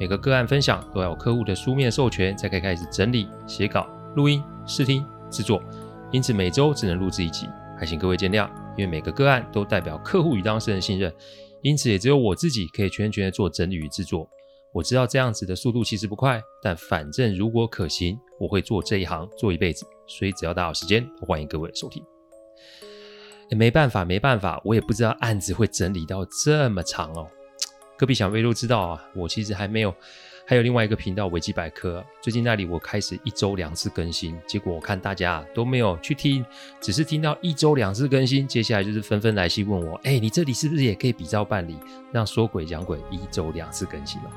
每个个案分享都要有客户的书面授权才可以开始整理、写稿、录音、试听、制作，因此每周只能录制一集，还请各位见谅。因为每个个案都代表客户与当事人信任，因此也只有我自己可以全权的做整理与制作。我知道这样子的速度其实不快，但反正如果可行，我会做这一行做一辈子，所以只要大家有时间，欢迎各位收听。没办法，没办法，我也不知道案子会整理到这么长哦。隔壁小飞都知道啊，我其实还没有，还有另外一个频道维基百科，最近那里我开始一周两次更新，结果我看大家都没有去听，只是听到一周两次更新，接下来就是纷纷来信问我，哎，你这里是不是也可以比照办理，让说鬼讲鬼一周两次更新了？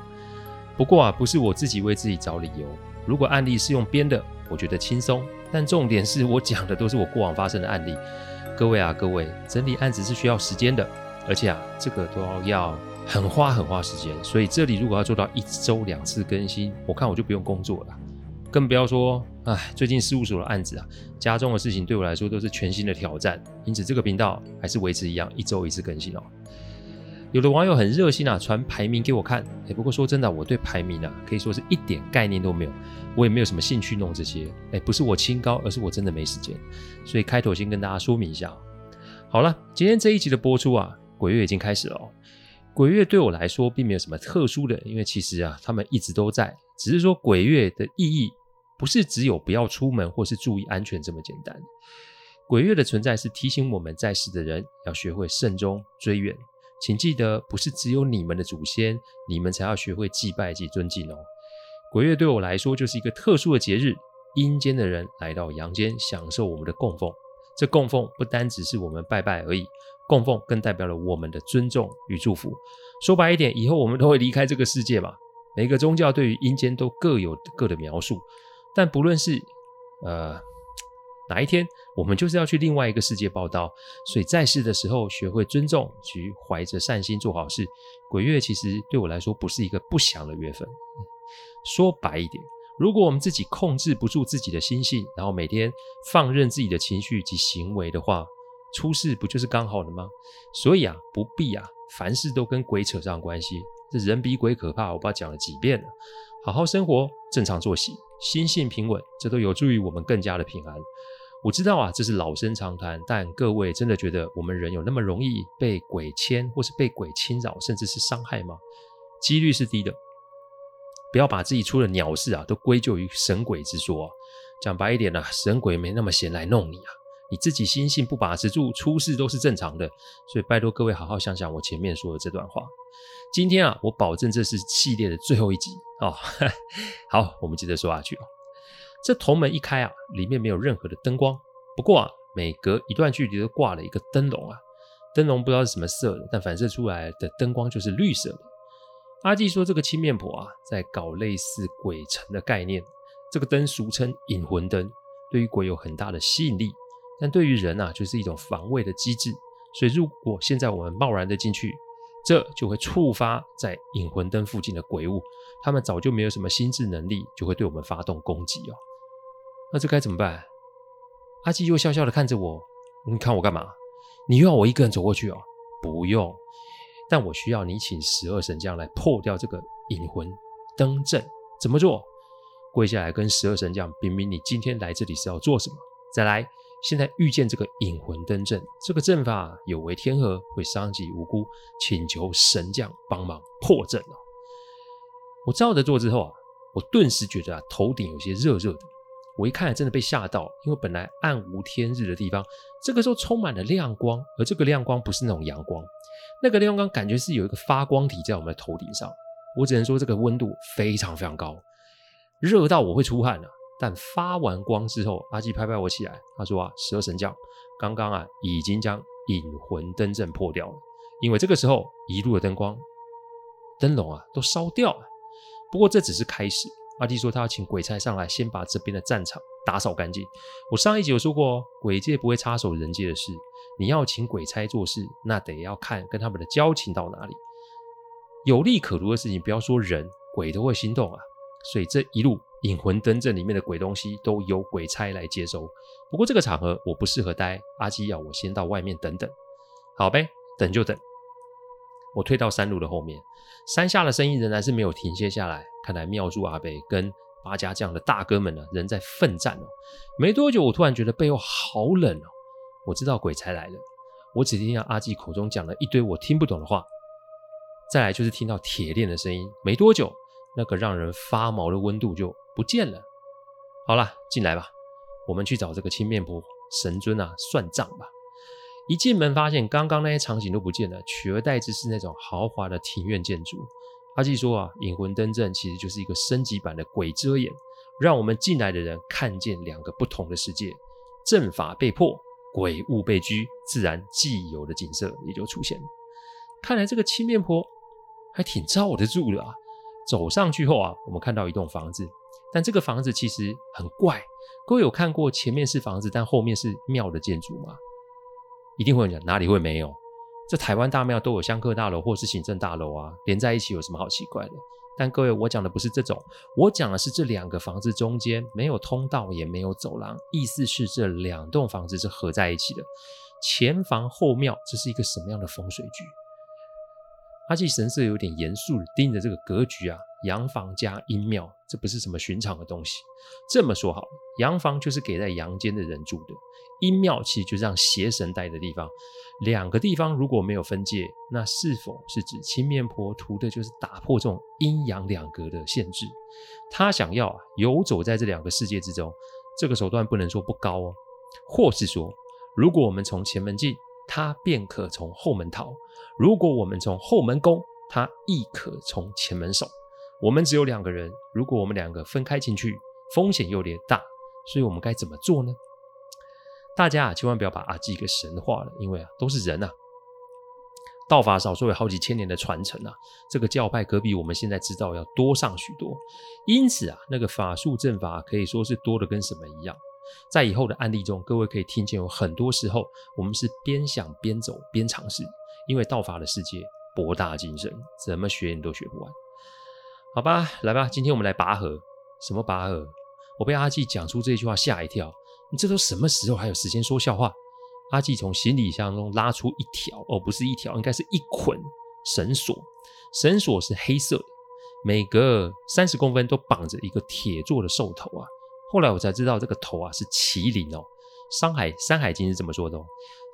不过啊，不是我自己为自己找理由，如果案例是用编的，我觉得轻松，但重点是我讲的都是我过往发生的案例，各位啊，各位，整理案子是需要时间的，而且啊，这个都要。很花很花时间，所以这里如果要做到一周两次更新，我看我就不用工作了，更不要说，哎，最近事务所的案子啊，家中的事情对我来说都是全新的挑战，因此这个频道还是维持一样，一周一次更新哦。有的网友很热心啊，传排名给我看，哎，不过说真的，我对排名啊，可以说是一点概念都没有，我也没有什么兴趣弄这些，哎，不是我清高，而是我真的没时间，所以开头先跟大家说明一下。好了，今天这一集的播出啊，鬼月已经开始了哦。鬼月对我来说并没有什么特殊的，因为其实啊，他们一直都在，只是说鬼月的意义不是只有不要出门或是注意安全这么简单。鬼月的存在是提醒我们在世的人要学会慎终追远，请记得不是只有你们的祖先，你们才要学会祭拜及尊敬哦。鬼月对我来说就是一个特殊的节日，阴间的人来到阳间享受我们的供奉，这供奉不单只是我们拜拜而已。供奉更代表了我们的尊重与祝福。说白一点，以后我们都会离开这个世界嘛。每个宗教对于阴间都各有各的描述，但不论是呃哪一天，我们就是要去另外一个世界报道。所以在世的时候，学会尊重去怀着善心做好事。鬼月其实对我来说不是一个不祥的月份。说白一点，如果我们自己控制不住自己的心性，然后每天放任自己的情绪及行为的话，出事不就是刚好的吗？所以啊，不必啊，凡事都跟鬼扯上关系。这人比鬼可怕，我不知道讲了几遍了。好好生活，正常作息，心性平稳，这都有助于我们更加的平安。我知道啊，这是老生常谈，但各位真的觉得我们人有那么容易被鬼牵，或是被鬼侵扰，甚至是伤害吗？几率是低的。不要把自己出了鸟事啊，都归咎于神鬼之说啊。讲白一点啊，神鬼没那么闲来弄你啊。你自己心性不把持住，出事都是正常的，所以拜托各位好好想想我前面说的这段话。今天啊，我保证这是系列的最后一集哦。好，我们接着说下去哦。这头门一开啊，里面没有任何的灯光，不过啊，每隔一段距离都挂了一个灯笼啊。灯笼不知道是什么色的，但反射出来的灯光就是绿色的。阿纪说，这个青面婆啊，在搞类似鬼城的概念。这个灯俗称引魂灯，对于鬼有很大的吸引力。但对于人啊，就是一种防卫的机制。所以，如果现在我们贸然的进去，这就会触发在引魂灯附近的鬼物，他们早就没有什么心智能力，就会对我们发动攻击哦。那这该怎么办？阿基又笑笑的看着我，你看我干嘛？你又要我一个人走过去哦？不用，但我需要你请十二神将来破掉这个引魂灯阵。怎么做？跪下来跟十二神将禀明你今天来这里是要做什么。再来。现在遇见这个引魂灯阵，这个阵法有违天和，会伤及无辜，请求神将帮忙破阵哦。我照着做之后啊，我顿时觉得啊，头顶有些热热的。我一看，真的被吓到，因为本来暗无天日的地方，这个时候充满了亮光，而这个亮光不是那种阳光，那个亮光感觉是有一个发光体在我们的头顶上。我只能说，这个温度非常非常高，热到我会出汗了啊。但发完光之后，阿基拍拍我起来，他说：“啊，十二神将刚刚啊已经将引魂灯阵破掉了，因为这个时候一路的灯光灯笼啊都烧掉了。不过这只是开始。阿基说他要请鬼差上来，先把这边的战场打扫干净。我上一集有说过，鬼界不会插手人界的事。你要请鬼差做事，那得要看跟他们的交情到哪里。有利可图的事情，不要说人，鬼都会心动啊。所以这一路引魂灯阵里面的鬼东西都由鬼差来接收。不过这个场合我不适合待，阿基要我先到外面等等。好呗，等就等。我退到山路的后面，山下的声音仍然是没有停歇下来。看来庙祝阿北跟八家将的大哥们呢，仍在奋战哦。没多久，我突然觉得背后好冷哦。我知道鬼差来了。我只听到阿季口中讲了一堆我听不懂的话。再来就是听到铁链的声音。没多久，那个让人发毛的温度就不见了。好了，进来吧，我们去找这个青面婆神尊啊算账吧。一进门，发现刚刚那些场景都不见了，取而代之是那种豪华的庭院建筑。阿纪说啊，引魂灯阵其实就是一个升级版的鬼遮眼，让我们进来的人看见两个不同的世界。阵法被破，鬼物被拘，自然既有的景色也就出现了。看来这个青面婆还挺罩得住的啊。走上去后啊，我们看到一栋房子，但这个房子其实很怪。各位有看过前面是房子，但后面是庙的建筑吗？一定会有人讲，哪里会没有？这台湾大庙都有香客大楼或是行政大楼啊，连在一起有什么好奇怪的？但各位，我讲的不是这种，我讲的是这两个房子中间没有通道，也没有走廊，意思是这两栋房子是合在一起的。前房后庙，这是一个什么样的风水局？阿季神色有点严肃地盯着这个格局啊，阳房加阴庙，这不是什么寻常的东西。这么说好了，阳房就是给在阳间的人住的，阴庙其实就是让邪神待的地方。两个地方如果没有分界，那是否是指青面婆图的就是打破这种阴阳两隔的限制？他想要啊游走在这两个世界之中，这个手段不能说不高哦。或是说，如果我们从前门进，他便可从后门逃。如果我们从后门攻，他亦可从前门守。我们只有两个人，如果我们两个分开进去，风险有点大，所以我们该怎么做呢？大家啊，千万不要把阿基给神化了，因为啊，都是人啊。道法少说有好几千年的传承啊，这个教派可比我们现在知道要多上许多，因此啊，那个法术阵法可以说是多的跟什么一样。在以后的案例中，各位可以听见有很多时候，我们是边想边走边尝试，因为道法的世界博大精深，怎么学你都学不完。好吧，来吧，今天我们来拔河。什么拔河？我被阿季讲出这句话吓一跳。你这都什么时候还有时间说笑话？阿季从行李箱中拉出一条，哦，不是一条，应该是一捆绳索。绳索是黑色的，每隔三十公分都绑着一个铁做的兽头啊。后来我才知道，这个头啊是麒麟哦。山海山海经是这么说的哦：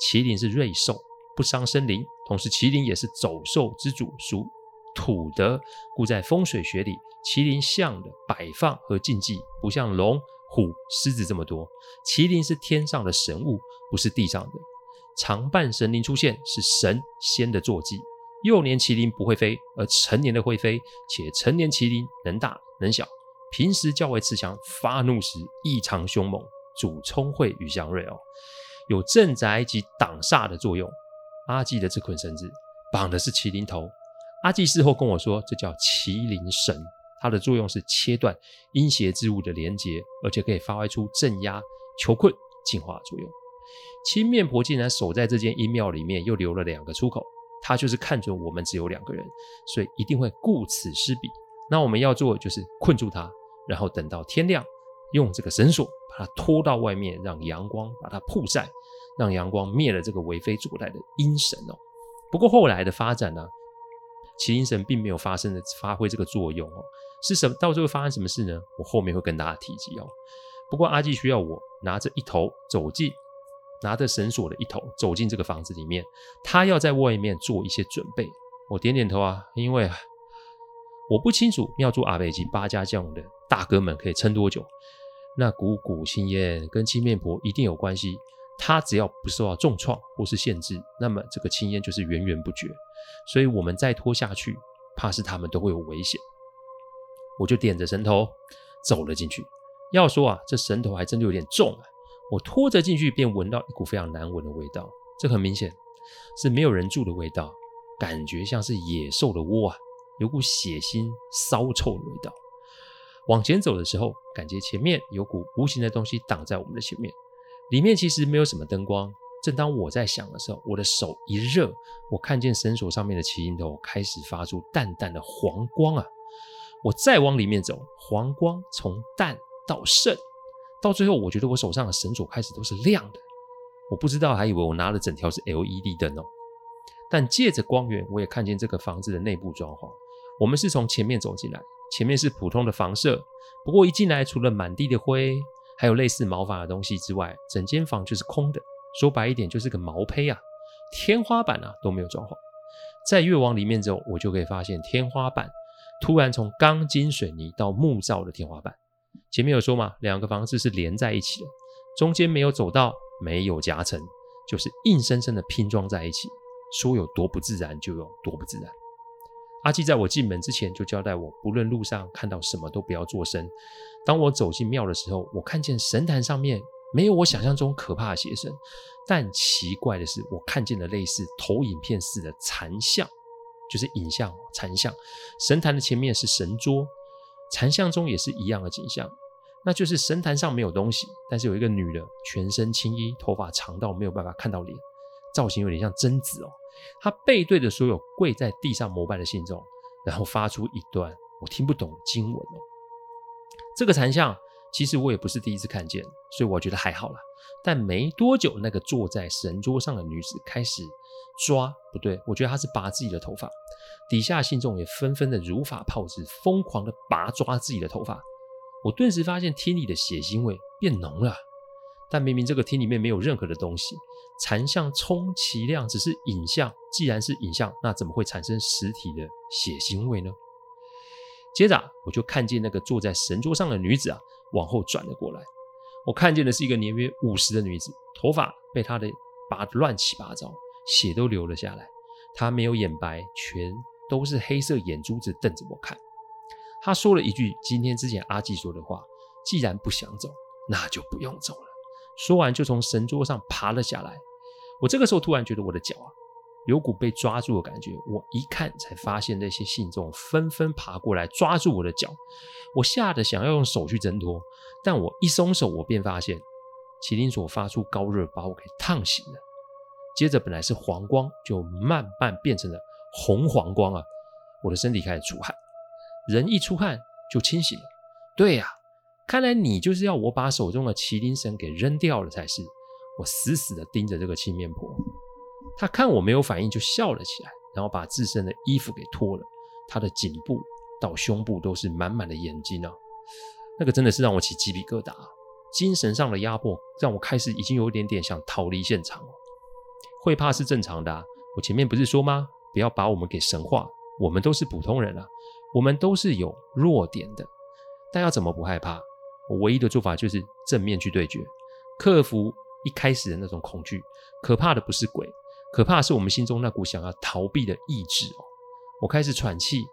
麒麟是瑞兽，不伤生灵，同时麒麟也是走兽之主，属土的，故在风水学里，麒麟像的摆放和禁忌不像龙、虎、狮子这么多。麒麟是天上的神物，不是地上的。常伴神灵出现是神仙的坐骑。幼年麒麟不会飞，而成年的会飞，且成年麒麟能大能小。平时较为慈祥，发怒时异常凶猛，主聪慧与祥瑞哦，有镇宅及挡煞的作用。阿季的这捆绳子绑的是麒麟头，阿季事后跟我说，这叫麒麟绳，它的作用是切断阴邪之物的连结，而且可以发挥出镇压、囚困、净化作用。青面婆竟然守在这间阴庙里面，又留了两个出口，他就是看准我们只有两个人，所以一定会顾此失彼。那我们要做的就是困住他。然后等到天亮，用这个绳索把他拖到外面，让阳光把它曝晒，让阳光灭了这个为非作歹的阴神哦。不过后来的发展呢，麒麟神并没有发生的发挥这个作用哦。是什么？到最后发生什么事呢？我后面会跟大家提及哦。不过阿季需要我拿着一头走进，拿着绳索的一头走进这个房子里面，他要在外面做一些准备。我点点头啊，因为我不清楚庙祝阿伯及八家将的。大哥们可以撑多久？那股股青烟跟青面婆一定有关系。他只要不受到重创或是限制，那么这个青烟就是源源不绝。所以我们再拖下去，怕是他们都会有危险。我就点着神头走了进去。要说啊，这神头还真的有点重啊。我拖着进去，便闻到一股非常难闻的味道。这很明显是没有人住的味道，感觉像是野兽的窝啊。有股血腥骚臭的味道。往前走的时候，感觉前面有股无形的东西挡在我们的前面。里面其实没有什么灯光。正当我在想的时候，我的手一热，我看见绳索上面的麒麟头开始发出淡淡的黄光啊！我再往里面走，黄光从淡到盛，到最后，我觉得我手上的绳索开始都是亮的。我不知道，还以为我拿了整条是 LED 灯哦。但借着光源，我也看见这个房子的内部装潢。我们是从前面走进来，前面是普通的房舍，不过一进来，除了满地的灰，还有类似毛发的东西之外，整间房就是空的。说白一点，就是个毛坯啊，天花板啊都没有装潢。再越往里面走，我就可以发现天花板突然从钢筋水泥到木造的天花板。前面有说嘛，两个房子是连在一起的，中间没有走道，没有夹层，就是硬生生的拼装在一起。说有多不自然，就有多不自然。阿纪在我进门之前就交代我，不论路上看到什么都不要作声。当我走进庙的时候，我看见神坛上面。没有我想象中可怕的邪神，但奇怪的是，我看见了类似投影片似的残像，就是影像残像。神坛的前面是神桌，残像中也是一样的景象，那就是神坛上没有东西，但是有一个女的，全身青衣，头发长到没有办法看到脸，造型有点像贞子哦。他背对着所有跪在地上膜拜的信众，然后发出一段我听不懂的经文哦。这个残像。其实我也不是第一次看见，所以我觉得还好啦。但没多久，那个坐在神桌上的女子开始抓，不对，我觉得她是拔自己的头发。底下信众也纷纷的如法炮制，疯狂的拔抓自己的头发。我顿时发现厅里的血腥味变浓了。但明明这个厅里面没有任何的东西，残像充其量只是影像。既然是影像，那怎么会产生实体的血腥味呢？接着我就看见那个坐在神桌上的女子啊。往后转了过来，我看见的是一个年约五十的女子，头发被她的拔得乱七八糟，血都流了下来。她没有眼白，全都是黑色眼珠子瞪着我看。她说了一句今天之前阿纪说的话：“既然不想走，那就不用走了。”说完就从神桌上爬了下来。我这个时候突然觉得我的脚啊。有股被抓住的感觉，我一看才发现那些信众纷纷爬过来抓住我的脚，我吓得想要用手去挣脱，但我一松手，我便发现麒麟索发出高热，把我给烫醒了。接着本来是黄光，就慢慢变成了红黄光啊！我的身体开始出汗，人一出汗就清醒了。对呀，看来你就是要我把手中的麒麟绳给扔掉了才是。我死死地盯着这个青面婆。她看我没有反应，就笑了起来，然后把自身的衣服给脱了。她的颈部到胸部都是满满的眼睛啊，那个真的是让我起鸡皮疙瘩。精神上的压迫让我开始已经有一点点想逃离现场了。会怕是正常的啊，我前面不是说吗？不要把我们给神化，我们都是普通人啊，我们都是有弱点的。但要怎么不害怕？我唯一的做法就是正面去对决，克服一开始的那种恐惧。可怕的不是鬼。可怕的是我们心中那股想要逃避的意志哦！我开始喘气，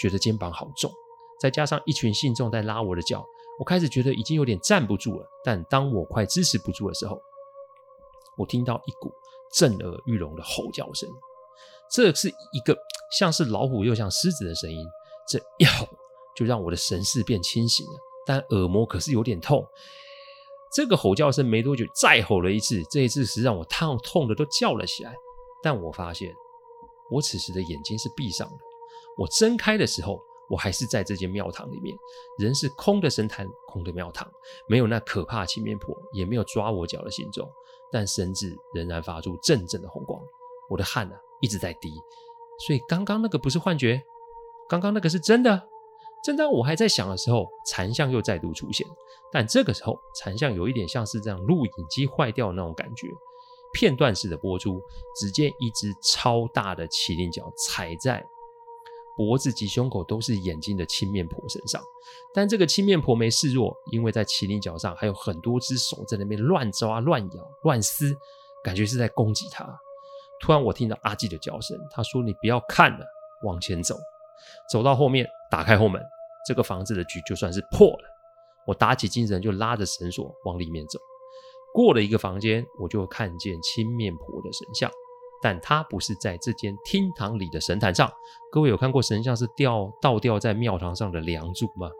觉得肩膀好重，再加上一群信众在拉我的脚，我开始觉得已经有点站不住了。但当我快支持不住的时候，我听到一股震耳欲聋的吼叫声，这是一个像是老虎又像狮子的声音。这一 吼就让我的神识变清醒了，但耳膜可是有点痛。这个吼叫声没多久再吼了一次，这一次是让我烫痛的都叫了起来。但我发现，我此时的眼睛是闭上的。我睁开的时候，我还是在这间庙堂里面，人是空的神坛，空的庙堂，没有那可怕青面婆，也没有抓我脚的行踪，但神智仍然发出阵阵的红光。我的汗啊一直在滴，所以刚刚那个不是幻觉，刚刚那个是真的。正当我还在想的时候，残像又再度出现，但这个时候残像有一点像是这样录影机坏掉的那种感觉。片段式的播出，只见一只超大的麒麟脚踩在脖子及胸口都是眼睛的青面婆身上，但这个青面婆没示弱，因为在麒麟脚上还有很多只手在那边乱抓、乱咬、乱撕，感觉是在攻击他。突然，我听到阿纪的叫声，他说：“你不要看了，往前走。”走到后面，打开后门，这个房子的局就算是破了。我打起精神，就拉着绳索往里面走。过了一个房间，我就看见青面婆的神像，但他不是在这间厅堂里的神坛上。各位有看过神像是吊倒吊在庙堂上的梁柱吗？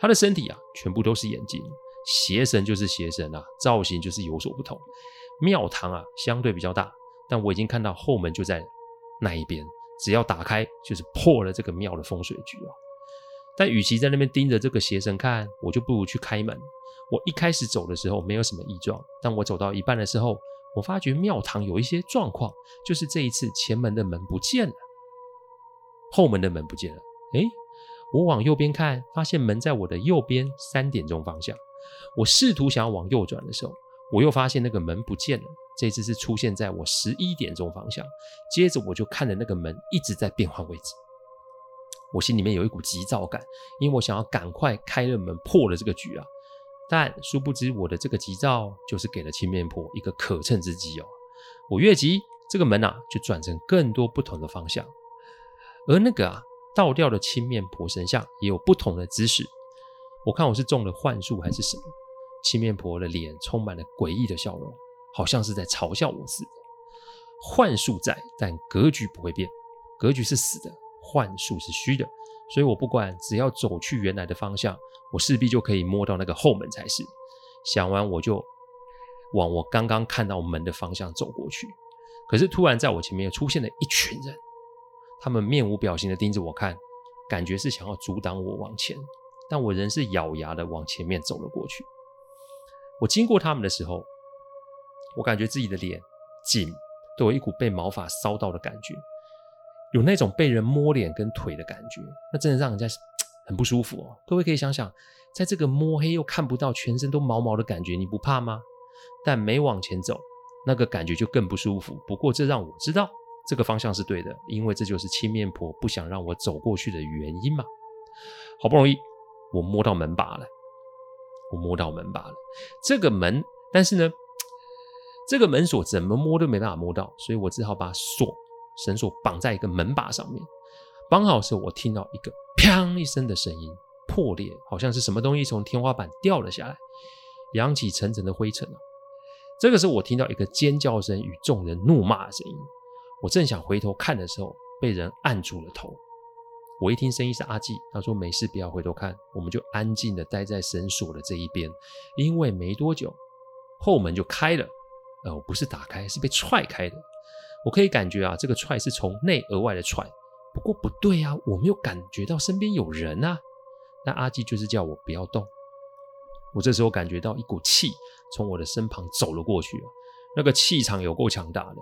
他的身体啊，全部都是眼睛，邪神就是邪神啊，造型就是有所不同。庙堂啊，相对比较大，但我已经看到后门就在那一边，只要打开就是破了这个庙的风水局啊。但与其在那边盯着这个邪神看，我就不如去开门。我一开始走的时候没有什么异状，但我走到一半的时候，我发觉庙堂有一些状况，就是这一次前门的门不见了，后门的门不见了。诶，我往右边看，发现门在我的右边三点钟方向。我试图想要往右转的时候，我又发现那个门不见了。这次是出现在我十一点钟方向。接着我就看着那个门一直在变换位置。我心里面有一股急躁感，因为我想要赶快开了门破了这个局啊！但殊不知我的这个急躁就是给了青面婆一个可乘之机哦。我越急，这个门啊就转成更多不同的方向，而那个啊倒吊的青面婆神像也有不同的姿势。我看我是中了幻术还是什么？青面婆的脸充满了诡异的笑容，好像是在嘲笑我似的。幻术在，但格局不会变，格局是死的。幻术是虚的，所以我不管，只要走去原来的方向，我势必就可以摸到那个后门才是。想完，我就往我刚刚看到门的方向走过去。可是突然在我前面又出现了一群人，他们面无表情的盯着我看，感觉是想要阻挡我往前，但我仍是咬牙的往前面走了过去。我经过他们的时候，我感觉自己的脸、颈都有一股被毛发烧到的感觉。有那种被人摸脸跟腿的感觉，那真的让人家很不舒服哦。各位可以想想，在这个摸黑又看不到全身都毛毛的感觉，你不怕吗？但每往前走，那个感觉就更不舒服。不过这让我知道这个方向是对的，因为这就是青面婆不想让我走过去的原因嘛。好不容易我摸到门把了，我摸到门把了。这个门，但是呢，这个门锁怎么摸都没办法摸到，所以我只好把锁。绳索绑在一个门把上面，绑好时，我听到一个“砰”一声的声音破裂，好像是什么东西从天花板掉了下来，扬起层层的灰尘啊。这个时候，我听到一个尖叫声与众人怒骂的声音。我正想回头看的时候，被人按住了头。我一听声音是阿纪，他说：“没事，不要回头看，我们就安静的待在绳索的这一边，因为没多久后门就开了。呃，不是打开，是被踹开的。”我可以感觉啊，这个踹是从内而外的踹。不过不对啊，我没有感觉到身边有人啊。那阿基就是叫我不要动。我这时候感觉到一股气从我的身旁走了过去啊，那个气场有够强大的，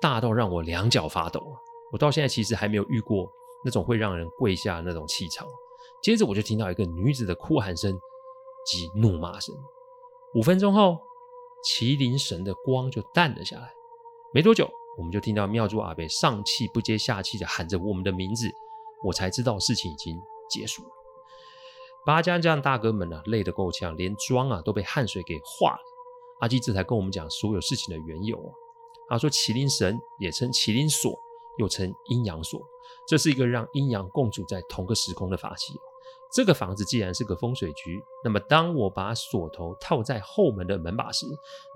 大到让我两脚发抖啊。我到现在其实还没有遇过那种会让人跪下那种气场。接着我就听到一个女子的哭喊声及怒骂声。五分钟后，麒麟神的光就淡了下来。没多久。我们就听到庙祝阿伯上气不接下气的喊着我们的名字，我才知道事情已经结束了。八家将大哥们啊，累得够呛，连妆啊都被汗水给化了。阿基这才跟我们讲所有事情的缘由啊。他说，麒麟神也称麒麟锁，又称阴阳锁，这是一个让阴阳共处在同个时空的法器。这个房子既然是个风水局，那么当我把锁头套在后门的门把时，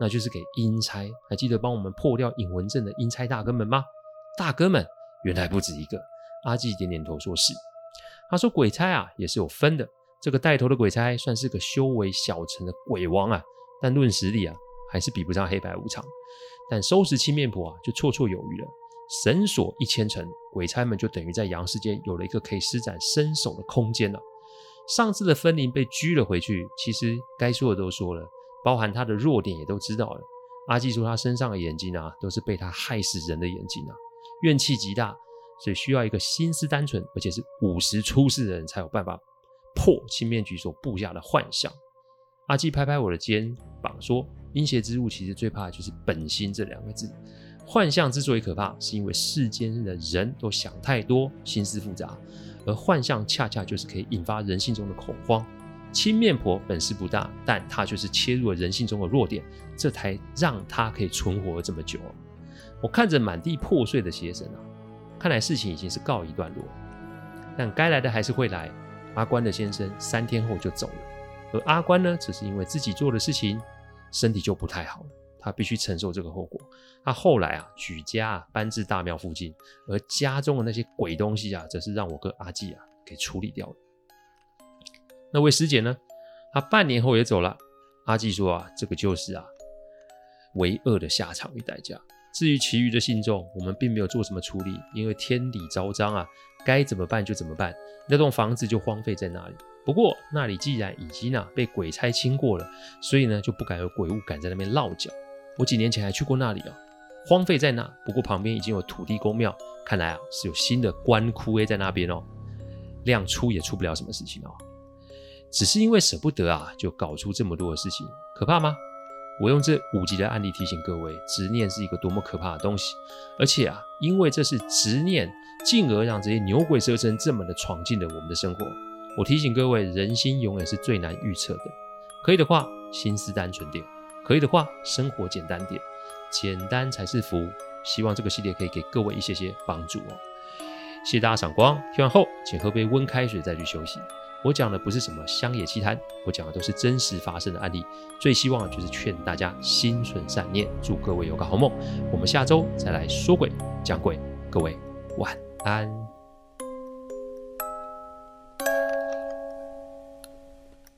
那就是给阴差。还记得帮我们破掉引魂阵的阴差大哥们吗？大哥们原来不止一个。阿纪点点头说是。他说鬼差啊也是有分的，这个带头的鬼差算是个修为小成的鬼王啊，但论实力啊还是比不上黑白无常。但收拾青面婆啊就绰绰有余了。绳索一牵成，鬼差们就等于在阳世间有了一个可以施展身手的空间了。上次的分灵被拘了回去，其实该说的都说了，包含他的弱点也都知道了。阿纪说他身上的眼睛啊，都是被他害死人的眼睛啊，怨气极大，所以需要一个心思单纯而且是五十出世的人才有办法破青面局所布下的幻象。阿纪拍拍我的肩膀说：“阴邪之物其实最怕的就是本心这两个字。幻象之所以可怕，是因为世间的人都想太多，心思复杂。”而幻象恰恰就是可以引发人性中的恐慌。青面婆本事不大，但她就是切入了人性中的弱点，这才让她可以存活这么久。我看着满地破碎的邪神啊，看来事情已经是告一段落。但该来的还是会来。阿关的先生三天后就走了，而阿关呢，只是因为自己做的事情，身体就不太好了。他必须承受这个后果。他后来啊，举家搬至大庙附近，而家中的那些鬼东西啊，则是让我哥阿纪啊给处理掉了。那位师姐呢？他半年后也走了。阿纪说啊，这个就是啊，为恶的下场与代价。至于其余的信众，我们并没有做什么处理，因为天理昭彰啊，该怎么办就怎么办。那栋房子就荒废在那里。不过那里既然已经啊被鬼差清过了，所以呢就不敢有鬼物敢在那边落脚。我几年前还去过那里啊，荒废在那，不过旁边已经有土地公庙，看来啊是有新的官窟诶在那边哦。亮出也出不了什么事情哦，只是因为舍不得啊，就搞出这么多的事情，可怕吗？我用这五集的案例提醒各位，执念是一个多么可怕的东西，而且啊，因为这是执念，进而让这些牛鬼蛇神这么的闯进了我们的生活。我提醒各位，人心永远是最难预测的。可以的话，心思单纯点；可以的话，生活简单点。简单才是福。希望这个系列可以给各位一些些帮助哦。谢谢大家赏光，听完后请喝杯温开水再去休息。我讲的不是什么乡野奇谈，我讲的都是真实发生的案例。最希望的就是劝大家心存善念，祝各位有个好梦。我们下周再来说鬼讲鬼，各位晚安。